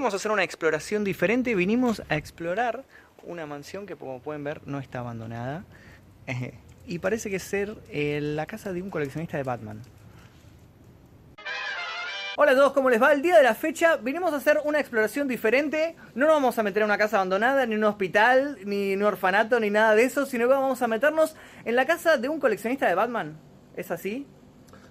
vamos a hacer una exploración diferente. Vinimos a explorar una mansión que, como pueden ver, no está abandonada. Y parece que es ser eh, la casa de un coleccionista de Batman. Hola a todos, ¿cómo les va? El día de la fecha vinimos a hacer una exploración diferente. No nos vamos a meter en una casa abandonada, ni en un hospital, ni en un orfanato, ni nada de eso, sino que vamos a meternos en la casa de un coleccionista de Batman. ¿Es así?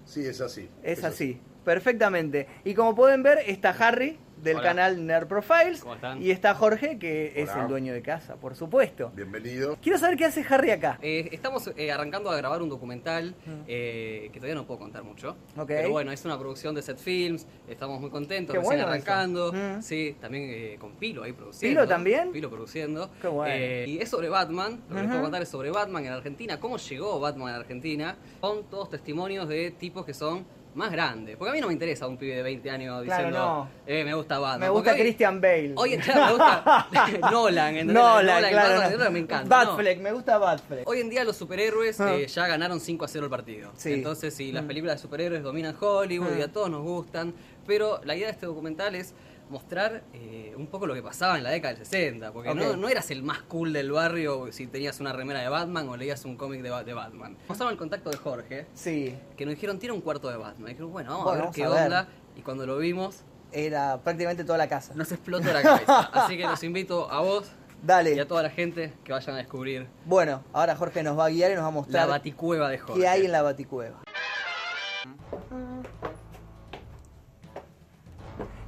Sí, es así. Es, así. perfectamente. Y como pueden ver, está Harry del Hola. canal Nerd Profiles ¿Cómo están? y está Jorge, que es el dueño de casa, por supuesto. Bienvenido. Quiero saber qué hace Harry acá. Eh, estamos eh, arrancando a grabar un documental eh, que todavía no puedo contar mucho. Ok. Pero bueno, es una producción de Set Films. Estamos muy contentos, Qué recién bueno arrancando. eso. Mm. Sí, también eh, con Pilo ahí produciendo. ¿Pilo también? Pilo produciendo. Qué bueno. Eh, y es sobre Batman. Lo que les puedo contar es sobre Batman en Argentina. Cómo llegó Batman en Argentina. Son todos testimonios de tipos que son más grandes. Porque a mí no me interesa un pibe de 20 años Claro, diciendo, no. eh, me gusta Batman. Me gusta Porque hoy- Christian Bale. Hoy en día me gusta Nolan, ¿entendés? Nolan, claro. Batman, no. me encanta. ¿no? Batfleck, me gusta Batfleck. Hoy en día los superhéroes Ah. eh, ya ganaron 5 a 0 el partido. Sí. Entonces, si las Mm. películas de superhéroes dominan Hollywood Ah. y a todos nos gustan, pero la idea de este documental es mostrar eh, un poco lo que pasaba en la década del 60, porque no, no eras el más cool del barrio si tenías una remera de Batman o leías un cómic de, de Batman. Mostraron el contacto de Jorge, Sí, que nos dijeron tiene un cuarto de Batman. Y dijeron, bueno, vamos Bueno, a ver qué a ver. onda. Y cuando lo vimos, era prácticamente toda la casa. nos explotó la cabeza. Así que los invito a vos y Dale. a toda la gente que vayan a descubrir Bueno, ahora Jorge nos va a guiar y nos va a la mostrar baticueva de Jorge. qué hay en la baticueva.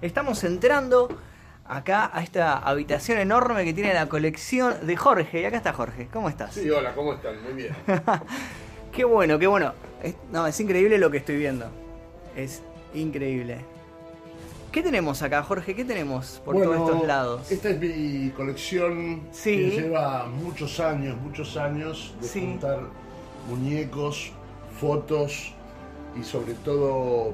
Estamos entrando acá a esta habitación enorme que tiene la colección de Jorge. Y acá está Jorge. ¿Cómo estás? Sí, hola, ¿cómo están? Muy bien. Qué bueno, qué bueno. Es, no, es increíble lo que estoy viendo. Es increíble. ¿Qué tenemos acá, Jorge? ¿Qué tenemos por Bueno, todos estos lados? Esta es mi colección Sí. que lleva muchos años, muchos años de Sí. juntar muñecos, fotos y sobre todo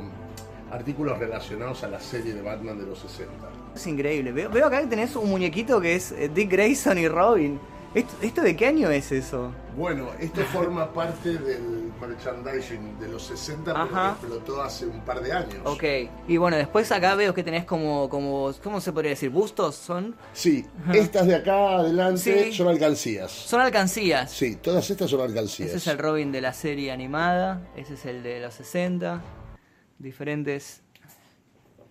artículos relacionados a la serie de Batman de los 60. Es increíble. Veo, veo acá que tenés un muñequito que es eh, Dick Grayson y Robin. ¿Esto, esto de qué año es eso? Bueno, esto forma parte del merchandising de los 60 pero Ajá. que explotó hace un par de años. Ok. Y bueno, después acá veo que tenés como, como ¿cómo se podría decir? ¿Bustos? ¿Son? Sí, Ajá. estas de acá adelante Sí. son alcancías. Son alcancías. Sí, todas estas son alcancías. Ese es el Robin de la serie animada, ese es el de los 60. Diferentes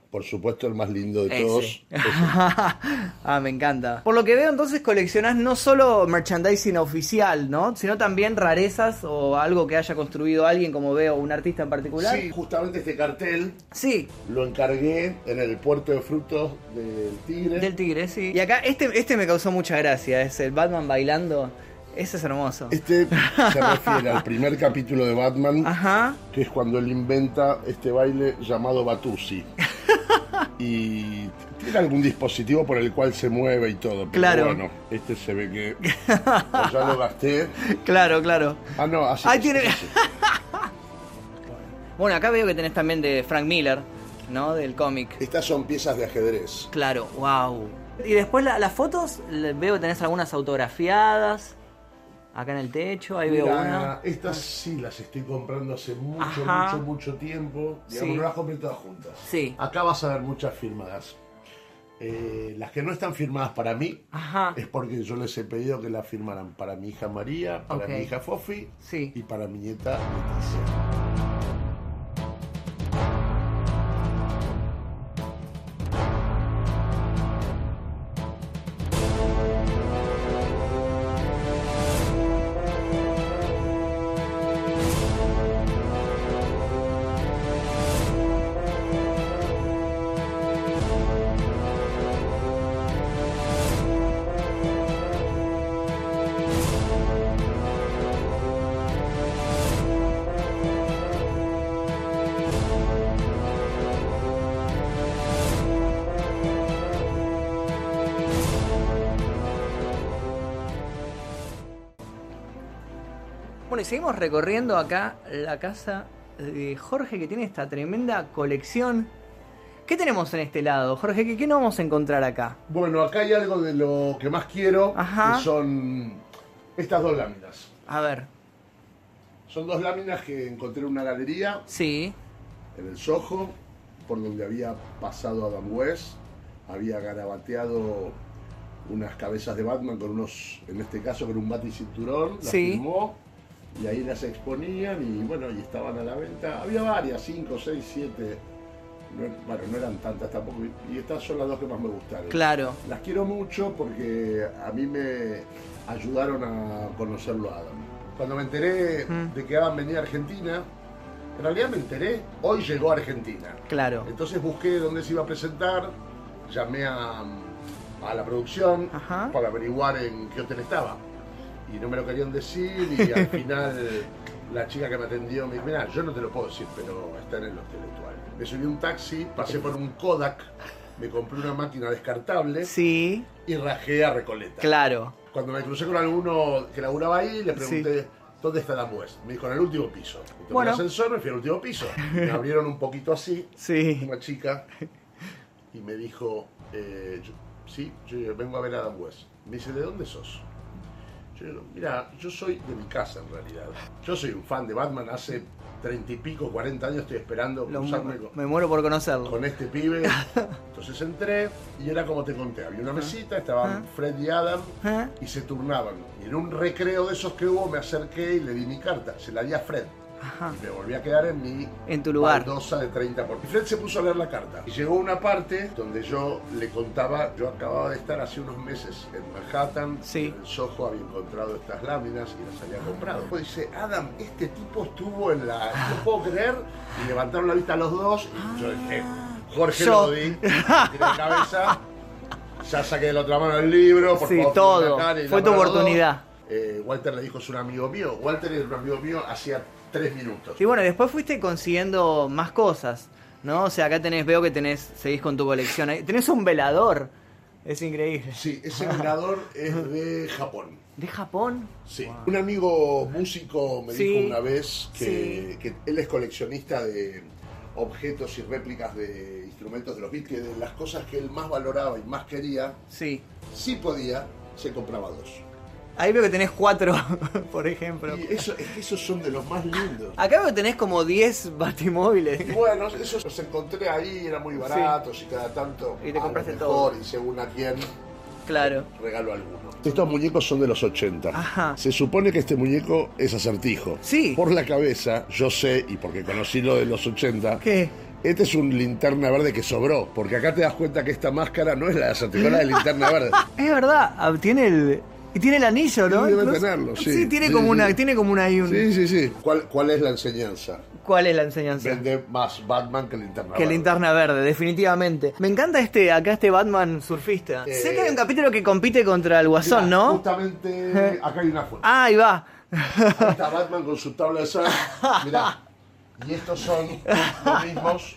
Por supuesto, el más lindo de Ese. todos. ah, me encanta. Por lo que veo, entonces coleccionás no solo merchandising oficial, ¿no? Sino también rarezas o algo que haya construido alguien, como veo, un artista en particular. Sí, justamente este cartel Sí, lo encargué en el puerto de frutos del Tigre. del tigre, sí. Y acá, este, este me causó mucha gracia, es el Batman bailando. Ese es hermoso. Este se refiere al primer capítulo de Batman, Ajá. que es cuando él inventa este baile llamado Batusi. Y tiene algún dispositivo por el cual se mueve y todo. Pero Claro. bueno, este se ve que o ya lo gasté. Claro, claro. Ah, no, así. Ahí tiene-. Bueno, acá veo que tenés también de Frank Miller, ¿no? Del cómic. Estas son piezas de ajedrez. Claro, wow. Y después la- las fotos, veo que tenés algunas autografiadas. Acá en el techo, ahí veo Mira, una. Estas sí las estoy comprando hace mucho, Ajá. mucho, mucho tiempo. Digamos, Sí. no las compré todas juntas. Sí. Acá vas a ver muchas firmadas. Eh, las que no están firmadas para mí Ajá. es porque yo les he pedido que las firmaran para mi hija María, para mi hija Fofi Sí. y para mi nieta Leticia. Bueno, y seguimos recorriendo acá la casa de Jorge que tiene esta tremenda colección. ¿Qué tenemos en este lado, Jorge? ¿Qué, qué nos vamos a encontrar acá? Bueno, acá hay algo de lo que más quiero, Ajá. que son estas dos láminas. A ver, Son dos láminas que encontré en una galería sí, en el Soho, por donde había pasado Adam West, había garabateado unas cabezas de Batman con unos, en este caso con un baticinturón, las Sí. filmó y ahí las exponían y bueno, y estaban a la venta. Había varias, 5, 6, 7. bueno, no eran tantas tampoco. Y estas son las dos que más me gustaron. Claro. Las quiero mucho porque a mí me ayudaron a conocerlo a Adam. Cuando me enteré Mm. de que Adam venía a Argentina, en realidad me enteré, hoy llegó a Argentina. Claro. Entonces busqué dónde se iba a presentar, llamé a, a la producción Ajá. para averiguar en qué hotel estaba. Y no me lo querían decir y al final la chica que me atendió me dijo, mira, yo no te lo puedo decir, pero está en el hotel actual. Me subí un taxi, pasé por un Kodak, me compré una máquina descartable Sí, y rajé a Recoleta. claro. Cuando me crucé con alguno que laburaba ahí, le pregunté, ¿dónde está Dan West? Me dijo, en el último piso. Tomé Bueno. el ascensor, me fui al último piso. Me abrieron un poquito así, Sí. una chica, y me dijo, eh, yo- sí, yo vengo a ver a Dan West. Me dice, ¿de dónde sos? Yo mira, yo soy de mi casa en realidad. Yo soy un fan de Batman hace treinta y pico, cuarenta años estoy esperando Lo- cruzarme con, me muero por conocerlo. con este pibe. Entonces entré y era como te conté, había una mesita, estaban Ah. Fred y Adam ¿Eh? y se turnaban. Y en un recreo de esos que hubo me acerqué y le di mi carta, se la di a Fred. Ajá. Y me volví a quedar en mi En tu lugar. baldosa de 30 por... Y Fred se puso a leer la carta. Y llegó una parte donde yo le contaba, yo acababa de estar hace unos meses en Manhattan, Sí. en el Soho había encontrado estas láminas y las había comprado. Pues dice, Adam, este tipo estuvo en la... No puedo creer. Y levantaron la vista los dos y yo dije, Jorge Yo. Lodi, cabeza. Ya saqué de la otra mano el libro, por Sí, favor, todo. y Fue tu oportunidad. Eh, Walter le dijo, es un amigo mío. Walter era un amigo mío hacía tres minutos. Y bueno, después fuiste consiguiendo más cosas, ¿no? O sea, acá tenés, veo que tenés, seguís con tu colección. Tenés un velador. Es increíble. Sí, ese velador es de Japón. ¿De Japón? Sí. Wow. Un amigo músico me Sí. dijo una vez que, Sí. que él es coleccionista de objetos y réplicas de instrumentos de los Beatles, que de las cosas que él más valoraba y más quería, Sí. si podía, se compraba dos. Ahí veo que tenés cuatro, por ejemplo. Y eso, es que esos son de los más lindos. Acá veo que tenés como 10 batimóviles. Y bueno, esos los encontré ahí, eran muy baratos y cada tanto. Y te compraste mejor, todo. Y según a quién, Claro. regalo alguno. Estos muñecos son de los 80. Ajá. Se supone que este muñeco es acertijo. Sí. Por la cabeza, yo sé, y porque conocí lo de los 80, ¿Qué? este es un linterna verde que sobró. Porque acá te das cuenta que esta máscara no es la de acertijo, es la de linterna verde. Es verdad, ah, tiene el. Y tiene el anillo, ¿no? Sí, debe tenerlo, sí. tiene Sí, como sí. una, tiene como una un- Sí, sí, sí. ¿Cuál, cuál es la enseñanza? ¿Cuál es la enseñanza? Vende más Batman que linterna Que verde. linterna verde, definitivamente. Me encanta este, acá este Batman surfista. Eh, sé que hay un capítulo que compite contra el Guasón, ¿no? Justamente acá hay una foto. Ah, ahí va. Ahí está Batman con su tabla de surf. Mirá. Y estos son los mismos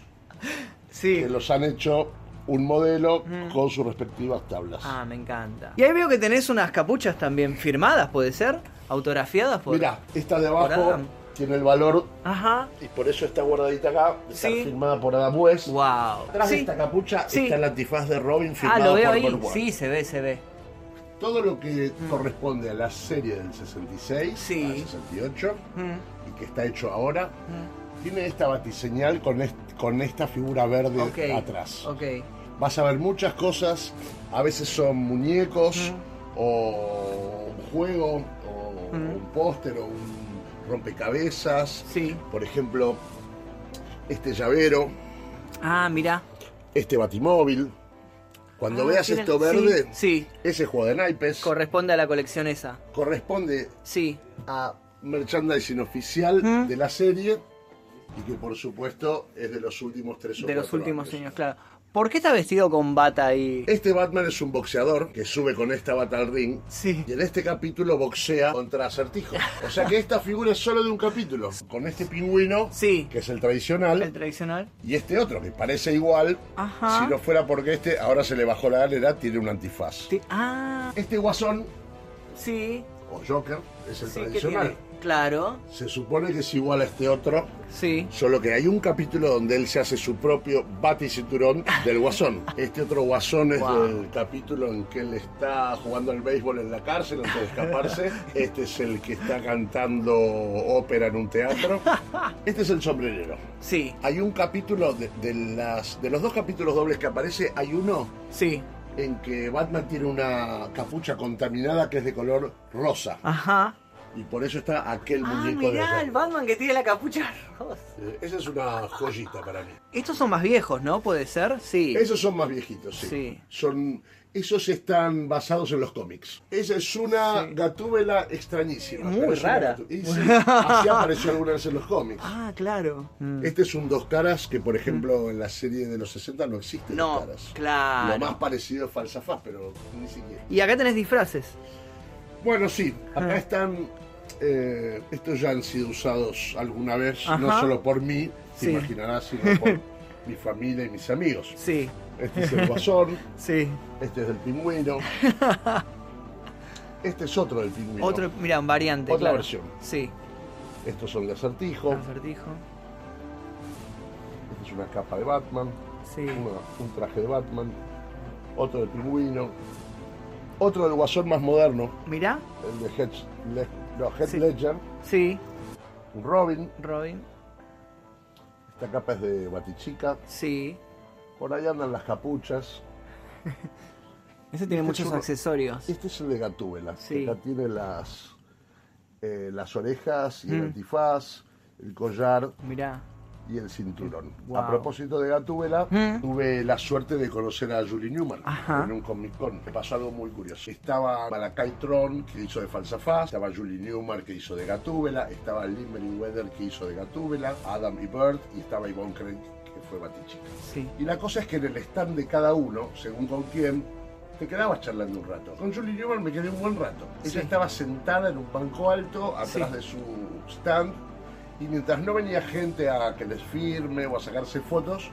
Sí. que los han hecho un modelo con sus respectivas tablas. Ah, me encanta. Y ahí veo que tenés unas capuchas también firmadas, ¿puede ser? Autografiadas por. Mirá, esta de abajo tiene el valor Ajá. y por eso está guardadita acá. Está Sí. firmada por Adam West. Wow. Atrás de Sí. esta capucha Sí. está el antifaz de Robin Ah, firmado lo veo por ahí. Sí, se ve, se ve. Todo lo que corresponde a la serie del 66 Sí. al 68 Mm, y que está hecho ahora, mm. tiene esta batiseñal con, est- con esta figura verde atrás. Ok. Vas a ver muchas cosas, a veces son muñecos Mm. o un juego o Mm. un póster o un rompecabezas. Sí. Por ejemplo, este llavero, Ah, mira. este batimóvil. Cuando Ah, veas tiene- esto verde, Sí, ese juego de naipes corresponde a la colección esa. corresponde Sí. a merchandising oficial Mm. de la serie y que por supuesto es de los últimos tres o De los últimos años, claro. ¿Por qué está vestido con bata ahí? Este Batman es un boxeador que sube con esta bata al ring Sí. y en este capítulo boxea contra Acertijo. O sea que esta figura es solo de un capítulo. Con este pingüino, Sí. que es el tradicional, El tradicional. y este otro que parece igual, Ajá. si no fuera porque este ahora se le bajó la galera, tiene un antifaz. Sí. Ah, Este guasón, sí. o Joker, es el Sí, ¿qué tradicional. Claro, Se supone que es igual a este otro, sí. solo que hay un capítulo donde él se hace su propio baticinturón del guasón. Este otro guasón es Wow. del capítulo en que él está jugando al béisbol en la cárcel antes de escaparse. Este es el que está cantando ópera en un teatro. Este es el sombrerero. Sí, Hay un capítulo de, de las, de los dos capítulos dobles que aparece, hay uno sí. en que Batman tiene una capucha contaminada que es de color rosa. Ajá. Y por eso está aquel Ah, muñeco de mirá, rosa. el Batman que tiene la capucha rosa. Eh, Esa es una joyita para mí. Estos son más viejos, ¿no? ¿Puede ser? Sí. Esos son más viejitos, sí. Sí. Son, esos están basados en los cómics. Esa es una Sí. gatúbela extrañísima. Muy una rara. gatu- y sí, así apareció alguna vez en los cómics. Ah, claro. Mm. Este es un dos caras que, por ejemplo, en la serie de los 60 no existe No, dos caras. claro. Lo más parecido es Falsafaz, pero ni siquiera. Y acá tenés disfraces. Bueno, sí, acá están. eh, estos ya han sido usados alguna vez, no solo por mí, te Sí. imaginarás, sino por mi familia y mis amigos. Sí, Este es el guasón, sí. este es del pingüino. Este es otro del pingüino. Otro, mira, variante. Otra claro. versión. Sí. Estos son de acertijo. Acertijo. Esta es una capa de Batman. Sí. una- un traje de Batman. Otro del pingüino. Otro del guasón más moderno, Mirá. el de Heath, Le- no, Heath Sí. Ledger. Sí. Robin. Robin. Esta capa es de Batichica. Sí. Por ahí andan las capuchas. Ese tiene Este muchos es accesorios. Este es el de Gatúbela. Sí. Acá tiene las, eh, las orejas y el Mm. antifaz, el collar Mirá. Y el cinturón. Wow. A propósito de Gatúbela, Mm. tuve la suerte de conocer a Julie Newman Ajá. en un Comic Con. Me pasó algo muy curioso. Estaba Malakai Tron, que hizo de Falsafaz, estaba Julie Newman, que hizo de Gatúbela, estaba Lin Weather, que hizo de Gatúbela, Adam y Bird, y estaba Yvonne Craig, que fue Batichica. Sí. Y la cosa es que en el stand de cada uno, según con quién, te quedabas charlando un rato. Con Julie Newman me quedé un buen rato. Ella Sí. estaba sentada en un banco alto, atrás Sí. de su stand, y mientras no venía gente a que les firme o a sacarse fotos,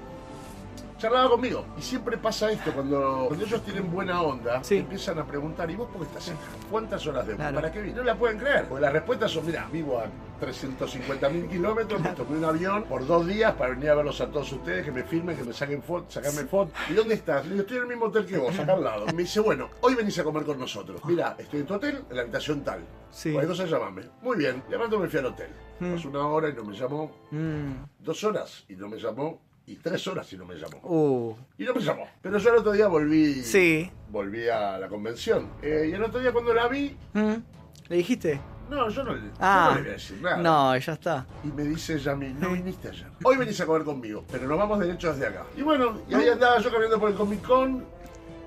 charlaba conmigo. Y siempre pasa esto, cuando, cuando ellos tienen buena onda, Sí. empiezan a preguntar, ¿y vos por qué estás acá? ¿Cuántas horas de Claro. ¿Para qué vine? No la pueden creer. Porque las respuestas son, mira, vivo a 350 mil kilómetros, me tomé un avión por dos días para venir a verlos a todos ustedes, que me filmen, que me saquen fotos, sacarme fotos. ¿Y dónde estás? Le digo, estoy en el mismo hotel que vos, acá al lado. Y me dice, bueno, hoy venís a comer con nosotros. Mira, estoy en tu hotel, en la habitación tal. Sí. Cualquier cosa llamame. Muy bien. Pronto me fui al hotel. Mm. Pasó una hora y no me llamó. Mm. Dos horas y no me llamó. Y tres horas y no me llamó. Uh. Y no me llamó. Pero yo el otro día volví. Sí. Volví a la convención. Eh, y el otro día cuando la vi. Mm. ¿Le dijiste? No, yo no, le- yo Ah. no le voy a decir nada. No, ya está. Y me dice ella a mí, no viniste ayer. Hoy venís a comer conmigo, pero nos vamos derecho desde acá. Y bueno, y ahí andaba yo caminando por el Comic Con.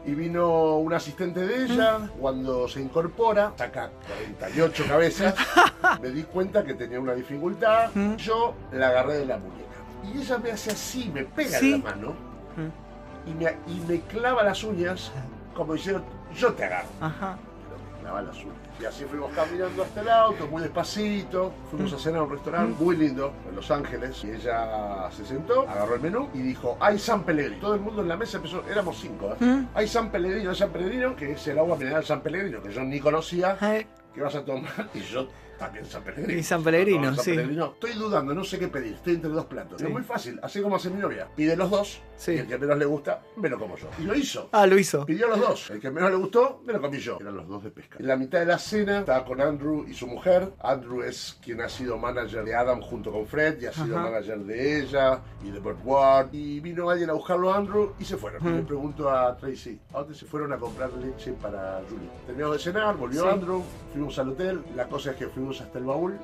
Y vino un asistente de ella, cuando se incorpora, saca 48 cabezas, me di cuenta que tenía una dificultad, Mm. yo la agarré de la muñeca. Y ella me hace así, me pega Sí. en la mano Mm. y me, y me clava las uñas, como diciendo, yo te agarro. Ajá. Pero me clava las uñas. Y así fuimos caminando hasta el auto, muy despacito. Fuimos a cenar a un restaurante muy lindo en Los Ángeles. Y ella se sentó, agarró el menú y dijo: Hay San Pellegrino. Todo el mundo en la mesa empezó, éramos cinco. ¿eh? Mm. Hay San Pellegrino, hay San Pellegrino, que es el agua mineral San Pellegrino, que yo ni conocía. ¿Qué vas a tomar? Y yo también San Pellegrino. Y San Pellegrino, No, San sí. Pellegrino. Estoy dudando, no sé qué pedir. Estoy entre dos platos. Sí. Es muy fácil, así como hace mi novia. Pide los dos. Sí. Y el que menos le gusta, me lo como yo. Y lo hizo. Ah, lo hizo. Pidió los dos. El que menos le gustó, me lo comí yo. Eran los dos de pesca. En la mitad de la cena estaba con Andrew y su mujer. Andrew es quien ha sido manager de Adam junto con Fred y ha sido Ajá. manager de ella y de Burt Ward. Y vino alguien a buscarlo a Andrew y se fueron. Y le pregunto a Tracy, ¿a dónde se fueron a comprar leche para Julie? Terminamos de cenar, volvió Sí. Andrew, fuimos al hotel. La cosa es que fuimos hasta el baúl,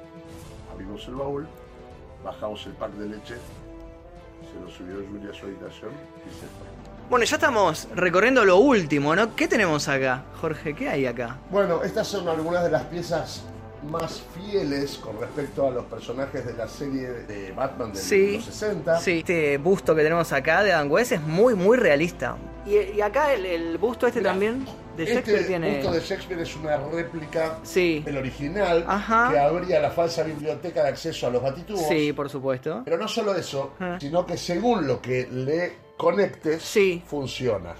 abrimos el baúl, bajamos el pack de leche, se lo subió Julie a su habitación y se fue. Bueno, ya estamos recorriendo lo último, ¿no? ¿Qué tenemos acá, Jorge? ¿Qué hay acá? Bueno, estas son algunas de las piezas más fieles con respecto a los personajes de la serie de Batman de Sí. los 60. Sí, este busto que tenemos acá de Dan West es muy, muy realista. Y, y acá el, el busto este Mirá, también de Shakespeare este tiene... busto de Shakespeare es una réplica Sí, del original Ajá. que abría la falsa biblioteca de acceso a los batitubos. sí, por supuesto. Pero no solo eso, sino que según lo que le conectes, Sí. funciona.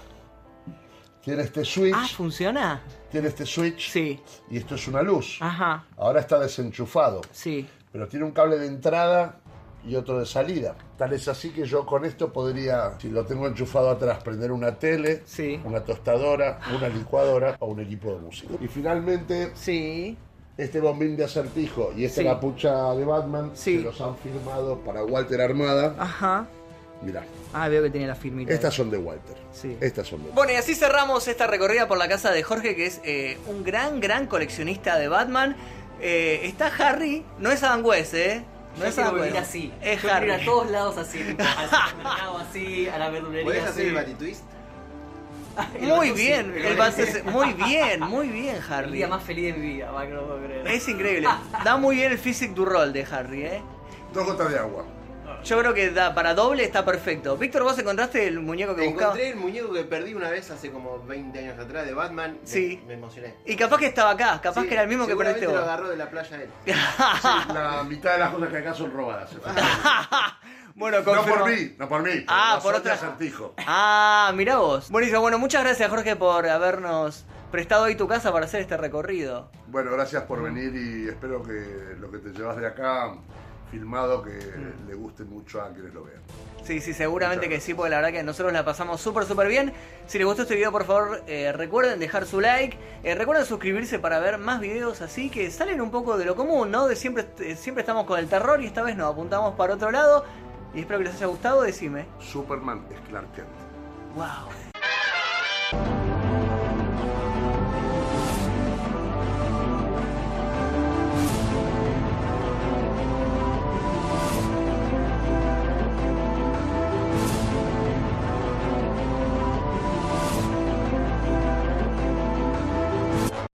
Tiene este switch. Ah, ¿funciona? Tiene este switch. Sí. Y esto es una luz. Ajá, Ahora está desenchufado. sí. Pero tiene un cable de entrada y otro de salida. Tal es así que yo con esto podría, si lo tengo enchufado atrás, prender una tele, Sí. una tostadora, una licuadora o un equipo de música. Y finalmente, Sí. este bombín de acertijo y esta Sí. capucha de Batman Sí. se los han firmado para Walter Armada. Ajá. Mirá, Ah, veo que tiene la firmita. estas son de Walter. Sí. Estas son de Bueno, y así cerramos esta recorrida por la casa de Jorge, que es eh, un gran, gran coleccionista de Batman. Eh, está Harry, no es Adam West, ¿eh? No Yo es quiero vivir así. Es Yo quiero ir Harry. a todos lados así, al supermercado así, a la verdulería ¿Puedes así. hacer el batitwist? El Muy bien, el muy bien, muy bien, El Harry. día más feliz de mi vida, va, que no puedo creer. Es increíble. Da muy bien el physic du rol de Harry, ¿eh? Dos gotas de agua. Yo creo que da, para doble está perfecto. Víctor, ¿vos encontraste el muñeco que buscabas? Encontré el muñeco que perdí una vez hace como 20 años atrás de Batman. Sí. Me, emocioné. Y capaz que estaba acá, capaz Sí, que era el mismo que perdiste lo vos. agarró de la playa él. Sí, la mitad de las cosas que acá son robadas. bueno, no por mí, no por mí. Ah, por otra- acertijo. Ah, mira vos. Buenísimo. Bueno, muchas gracias, Jorge, por habernos prestado hoy tu casa para hacer este recorrido. Bueno, gracias por venir y espero que lo que te llevas de acá filmado que le guste mucho a quienes lo vean. Sí, sí, seguramente que sí, porque la verdad que nosotros la pasamos súper, súper bien. Si les gustó este video, por favor, eh, recuerden dejar su like. eh, recuerden suscribirse para ver más videos así que salen un poco de lo común, ¿no? De siempre, eh, siempre estamos con el terror y esta vez nos apuntamos para otro lado. Y espero que les haya gustado. Decime. Superman es Clark Kent. ¡Wow!